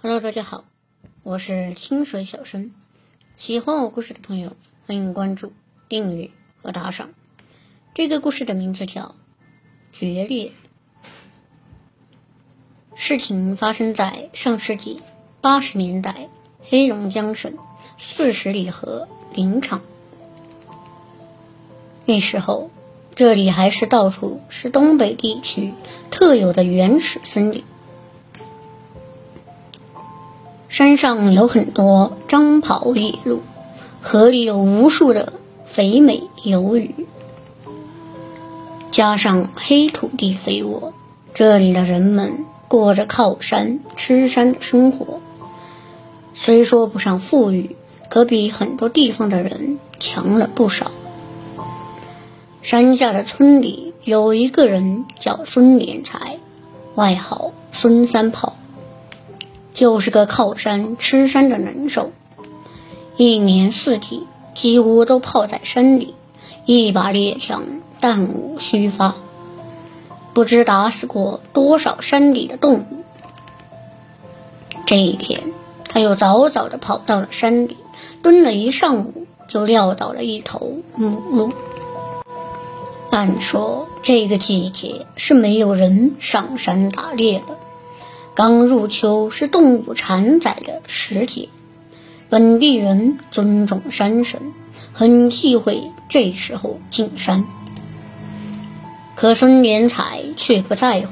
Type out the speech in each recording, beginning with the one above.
Hello，大家好，我是清水小生。喜欢我故事的朋友，欢迎关注、订阅和打赏。这个故事的名字叫《决裂》。事情发生在上世纪八十年代黑龙江省四十里河林场。那时候，这里还是到处是东北地区特有的原始森林。山上有很多张跑野鹿，河里有无数的肥美游鱼，加上黑土地肥沃，这里的人们过着靠山吃山的生活。虽说不上富裕，可比很多地方的人强了不少。山下的村里有一个人叫孙连才，外号孙三炮。就是个靠山吃山的能手，一年四季几乎都泡在山里，一把猎枪弹无虚发，不知打死过多少山里的动物。这一天，他又早早的跑到了山里，蹲了一上午，就撂倒了一头母鹿。按说这个季节是没有人上山打猎的。刚入秋是动物产崽的时节，本地人尊重山神，很忌讳这时候进山。可孙连才却不在乎，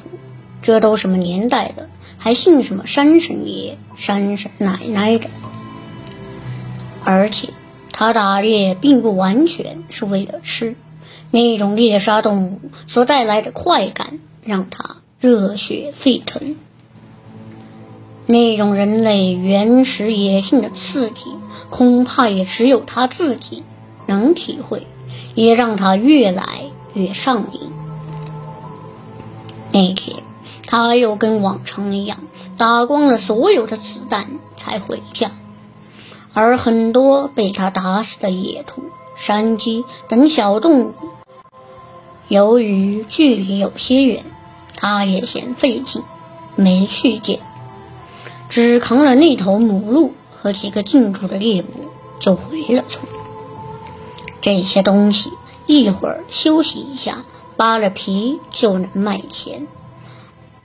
这都什么年代了，还信什么山神爷、山神奶奶的？而且他打猎并不完全是为了吃，那种猎杀动物所带来的快感让他热血沸腾。那种人类原始野性的刺激，恐怕也只有他自己能体会，也让他越来越上瘾。那天，他又跟往常一样，打光了所有的子弹才回家，而很多被他打死的野兔、山鸡等小动物，由于距离有些远，他也嫌费劲，没去捡。只扛了那头母鹿和几个近处的猎物，就回了村。这些东西一会儿休息一下，扒了皮就能卖钱，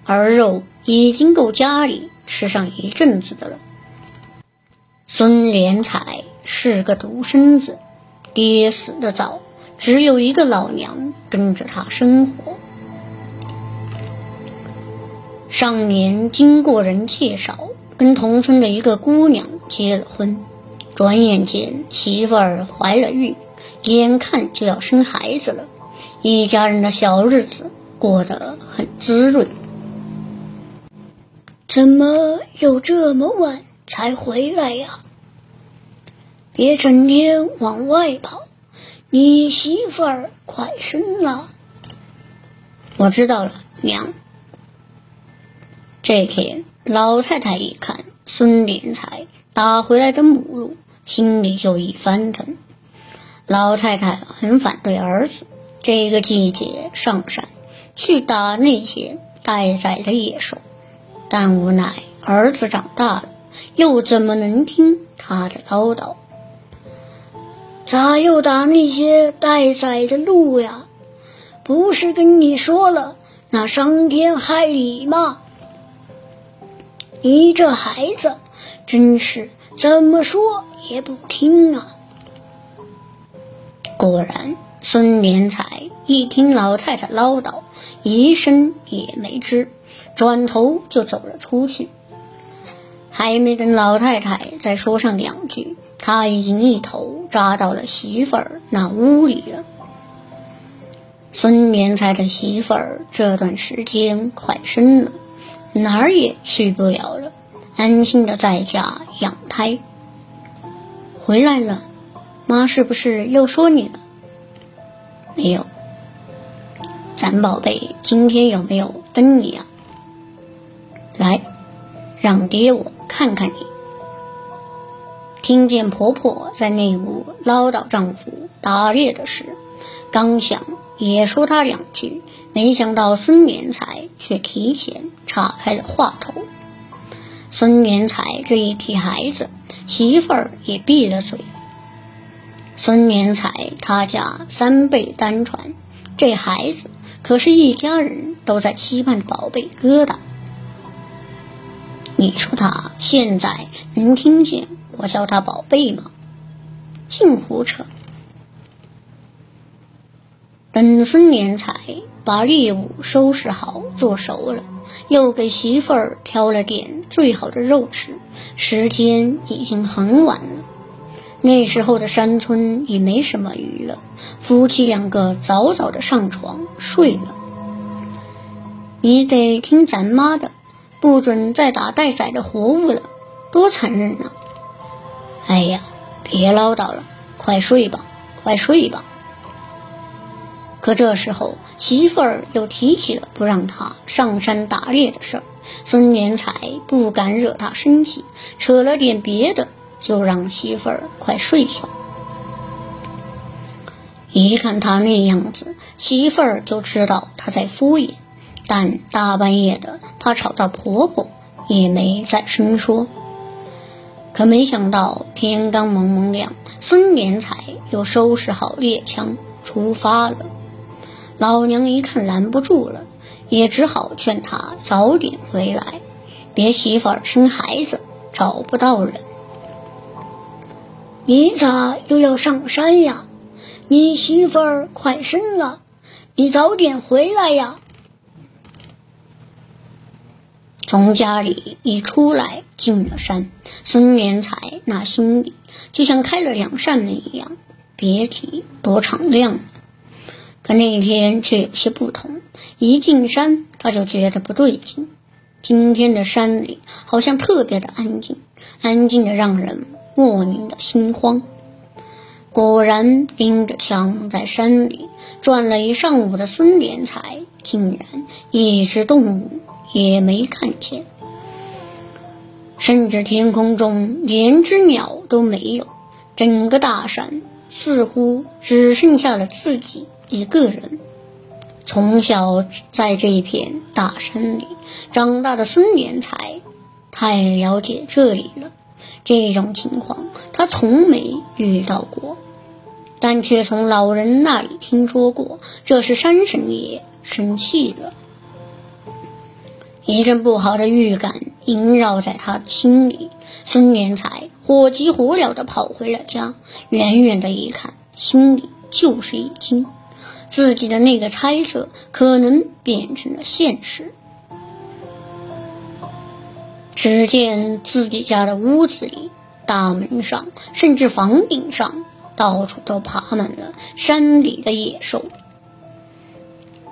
而肉已经够家里吃上一阵子的了。孙连才是个独生子，爹死的早，只有一个老娘跟着他生活。上年经过人介绍。跟同村的一个姑娘结了婚，转眼间媳妇儿怀了孕，眼看就要生孩子了，一家人的小日子过得很滋润。怎么又这么晚才回来呀？别整天往外跑，你媳妇儿快生了。我知道了，娘。这天。老太太一看孙连才打回来的母鹿，心里就一翻腾。老太太很反对儿子这个季节上山去打那些待宰的野兽，但无奈儿子长大了，又怎么能听他的唠叨？咋又打那些待宰的鹿呀？不是跟你说了，那伤天害理吗？你这孩子真是怎么说也不听啊！果然，孙连才一听老太太唠叨，一声也没吱，转头就走了出去。还没等老太太再说上两句，他已经一头扎到了媳妇儿那屋里了。孙连才的媳妇儿这段时间快生了。哪儿也去不了了，安心的在家养胎。回来了，妈是不是又说你了？没有。咱宝贝今天有没有蹬你啊？来，让爹我看看你。听见婆婆在那屋唠叨丈夫打猎的事，刚想也说他两句。没想到孙连才却提前岔开了话头，孙连才这一提孩子，媳妇儿也闭了嘴。孙连才他家三辈单传，这孩子可是一家人都在期盼宝贝疙瘩。你说他现在能听见我叫他宝贝吗？净胡扯！等孙连才把猎物收拾好做熟了，又给媳妇儿挑了点最好的肉吃。时间已经很晚了，那时候的山村也没什么娱乐，夫妻两个早早的上床睡了。你得听咱妈的，不准再打待宰的活物了，多残忍啊！哎呀，别唠叨了，快睡吧，快睡吧。可这时候，媳妇儿又提起了不让他上山打猎的事儿。孙连才不敢惹他生气，扯了点别的，就让媳妇儿快睡下。一看他那样子，媳妇儿就知道他在敷衍。但大半夜的，怕吵到婆婆，也没再深说。可没想到天刚蒙蒙亮，孙连才又收拾好猎枪出发了。老娘一看拦不住了，也只好劝他早点回来，别媳妇生孩子找不到人。你咋又要上山呀？你媳妇儿快生了，你早点回来呀！从家里一出来，进了山，孙连才那心里就像开了两扇门一样，别提多敞亮。可那天却有些不同，一进山他就觉得不对劲。今天的山里好像特别的安静，安静的让人莫名的心慌。果然，拎着枪在山里转了一上午的孙连才，竟然一只动物也没看见，甚至天空中连只鸟都没有。整个大山似乎只剩下了自己。一个人从小在这一片大山里长大的孙连才，太了解这里了。这种情况他从没遇到过，但却从老人那里听说过。这是山神爷生气了，一阵不好的预感萦绕在他的心里。孙连才火急火燎地跑回了家，远远的一看，心里就是一惊。自己的那个猜测可能变成了现实。只见自己家的屋子里、大门上，甚至房顶上，到处都爬满了山里的野兽。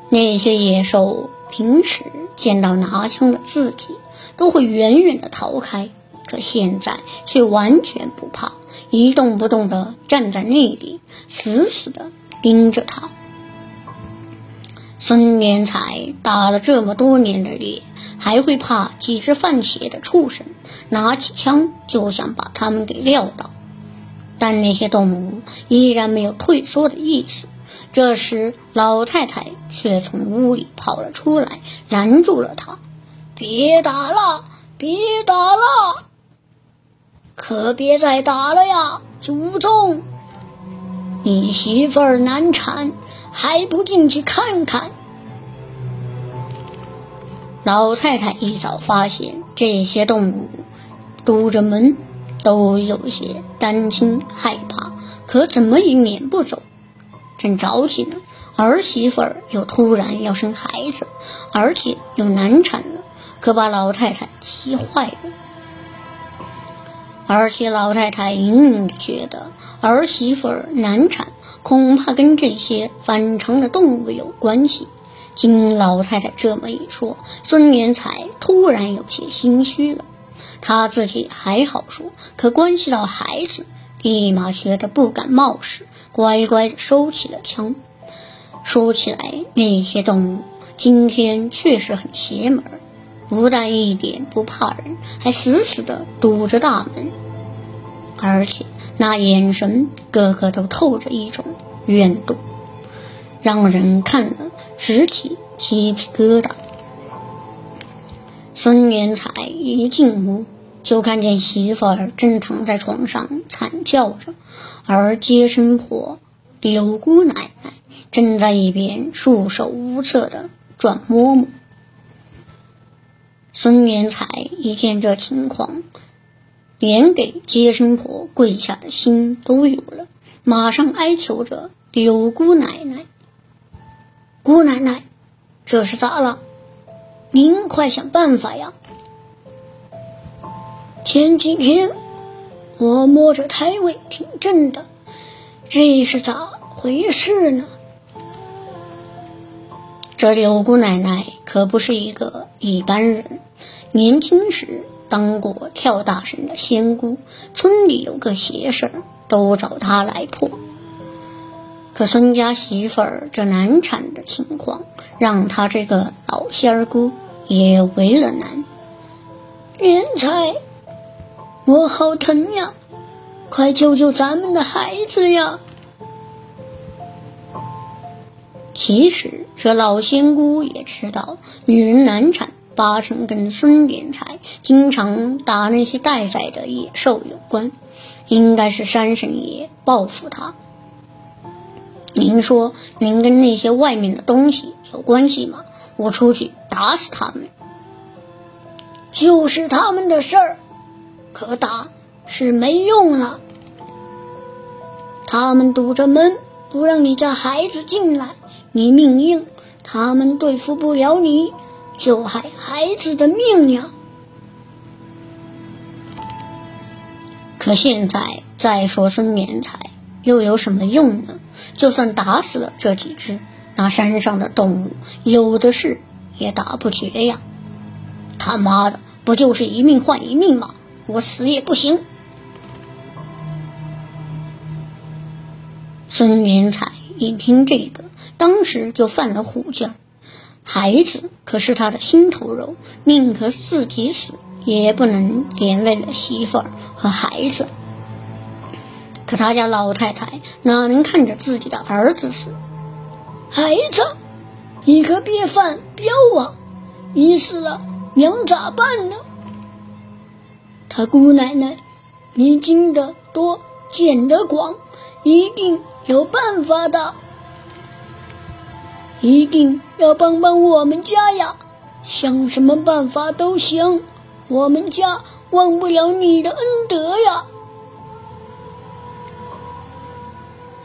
那些野兽平时见到拿枪的自己，都会远远的逃开，可现在却完全不怕，一动不动的站在那里，死死的盯着他。孙连才打了这么多年的猎，还会怕几只犯血的畜生？拿起枪就想把他们给撂倒，但那些动物依然没有退缩的意思。这时，老太太却从屋里跑了出来，拦住了他：“别打了，别打了，可别再打了呀，祖宗！你媳妇儿难产。”还不进去看看？老太太一早发现这些动物堵着门，都有些担心害怕，可怎么也撵不走。正着急呢，儿媳妇儿又突然要生孩子，而且又难产了，可把老太太气坏了。而且老太太隐隐觉得儿媳妇儿难产。恐怕跟这些反常的动物有关系。经老太太这么一说，孙连才突然有些心虚了。他自己还好说，可关系到孩子，立马觉得不敢冒失，乖乖的收起了枪。说起来，那些动物今天确实很邪门，不但一点不怕人，还死死的堵着大门，而且。那眼神，个个都透着一种怨毒，让人看了直起鸡皮疙瘩。孙连才一进屋，就看见媳妇儿正躺在床上惨叫着，而接生婆柳姑奶奶正在一边束手无策的转摸摸。孙连才一见这情况，连给接生婆跪下的心都有了，马上哀求着柳姑奶奶：“姑奶奶，这是咋了？”您快想办法呀！前几天我摸着胎位挺正的，这是咋回事呢？这柳姑奶奶可不是一个一般人，年轻时当过跳大神的仙姑，村里有个邪事都找她来破。可孙家媳妇儿这难产的情况，让他这个老仙儿姑也为了难。莲才，我好疼呀！快救救咱们的孩子呀！其实这老仙姑也知道，女人难产八成跟孙莲才经常打那些待宰的野兽有关，应该是山神爷报复他。您说，您跟那些外面的东西有关系吗？我出去打死他们，就是他们的事儿，可打是没用了。他们堵着门不让你家孩子进来，你命硬，他们对付不了你，就害孩子的命呀。可现在再说孙连财，又有什么用呢？就算打死了这几只，那山上的动物有的是，也打不绝呀！他妈的，不就是一命换一命吗？我死也不行！孙连才一听这个，当时就犯了虎将。孩子可是他的心头肉，宁可自己死，也不能连累了媳妇儿和孩子。可他家老太太哪能看着自己的儿子死？孩子，你可别犯彪啊！你死了，娘咋办呢？他姑奶奶，你经得多，见得广，一定有办法的。一定要帮帮我们家呀！想什么办法都行，我们家忘不了你的恩德呀！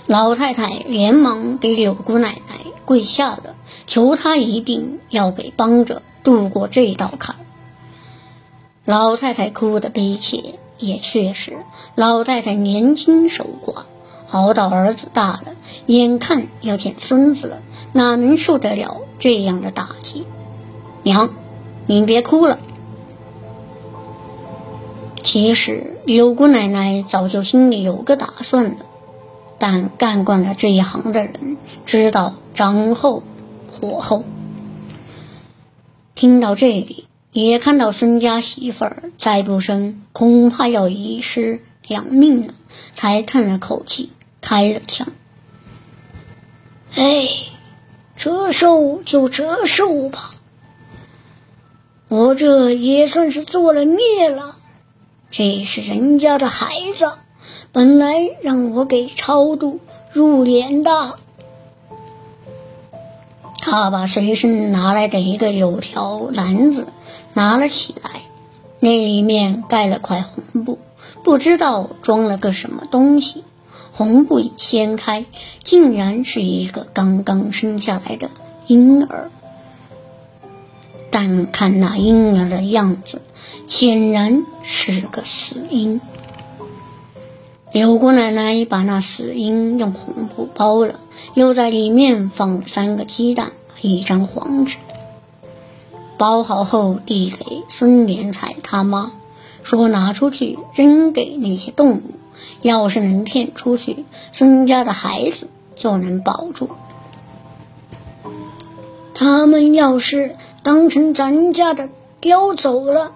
老太太连忙给柳姑奶奶跪下了，求她一定要给帮着渡过这道坎。老太太哭得悲切，也确实，老太太年轻守寡，熬到儿子大了，眼看要见孙子了，哪能受得了这样的打击？娘，您别哭了。其实柳姑奶奶早就心里有个打算了。但干惯了这一行的人知道长后火候。听到这里，也看到孙家媳妇儿再不生，恐怕要一尸两命了，才叹了口气，开了枪。哎，折寿就折寿吧，我这也算是做了孽了。这是人家的孩子。本来让我给超度入殓的，他把随身拿来的一个柳条篮子拿了起来，那里面盖了块红布，不知道装了个什么东西。红布一掀开，竟然是一个刚刚生下来的婴儿，但看那婴儿的样子，显然是个死婴。柳姑奶奶把那死婴用红布包了，又在里面放三个鸡蛋和一张黄纸。包好后递给孙连才他妈，说拿出去扔给那些动物，要是能骗出去，孙家的孩子就能保住。他们要是当成咱家的叼走了，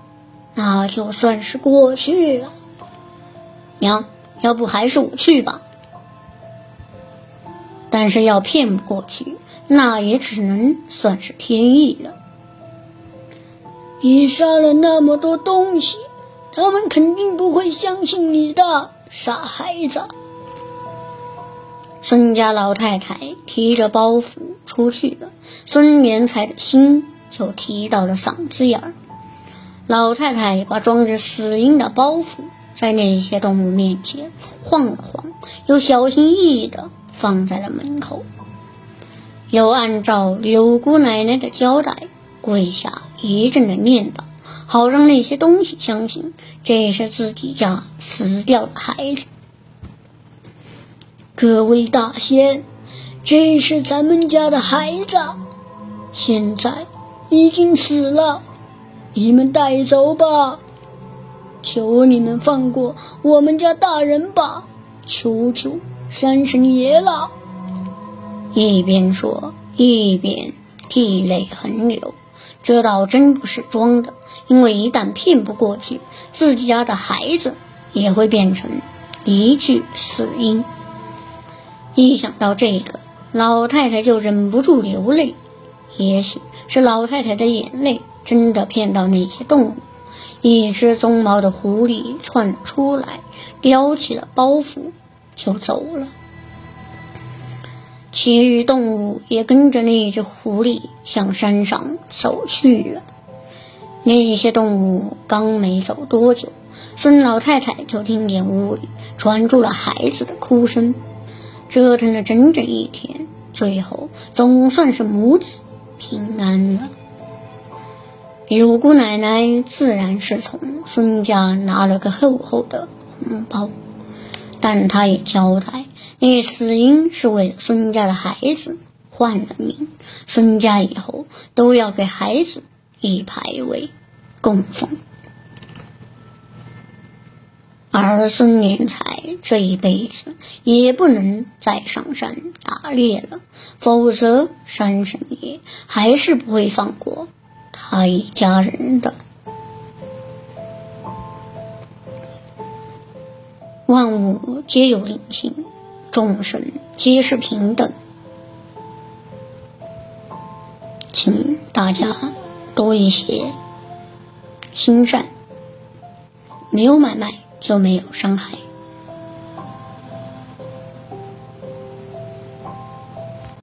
那就算是过去了。娘。要不还是我去吧，但是要骗不过去，那也只能算是天意了。你杀了那么多东西，他们肯定不会相信你的，傻孩子。孙家老太太提着包袱出去了，孙连才的心就提到了嗓子眼儿。老太太把装着死婴的包袱在那些动物面前晃了晃，又小心翼翼地放在了门口，又按照柳姑奶奶的交代，跪下一阵的念叨，好让那些东西相信这是自己家死掉的孩子。各位大仙，这是咱们家的孩子，现在已经死了，你们带走吧。求你们放过我们家大人吧，求求山神爷了。一边说一边涕泪横流，这倒真不是装的，因为一旦骗不过去，自己家的孩子也会变成一具死婴。一想到这个，老太太就忍不住流泪。也许是老太太的眼泪真的骗到那些动物。一只棕毛的狐狸窜出来，叼起了包袱就走了。其余动物也跟着那只狐狸向山上走去了。那些动物刚没走多久，孙老太太就听见屋里传出了孩子的哭声。折腾了整整一天，最后总算是母子平安了。柳姑奶奶自然是从孙家拿了个厚厚的红包，但她也交代，那死婴是为了孙家的孩子换了命，孙家以后都要给孩子一牌位供奉。而孙连才这一辈子也不能再上山打猎了，否则山神爷还是不会放过他一家人的。万物皆有灵性，众生皆是平等，请大家多一些心善，没有买卖。就没有伤害。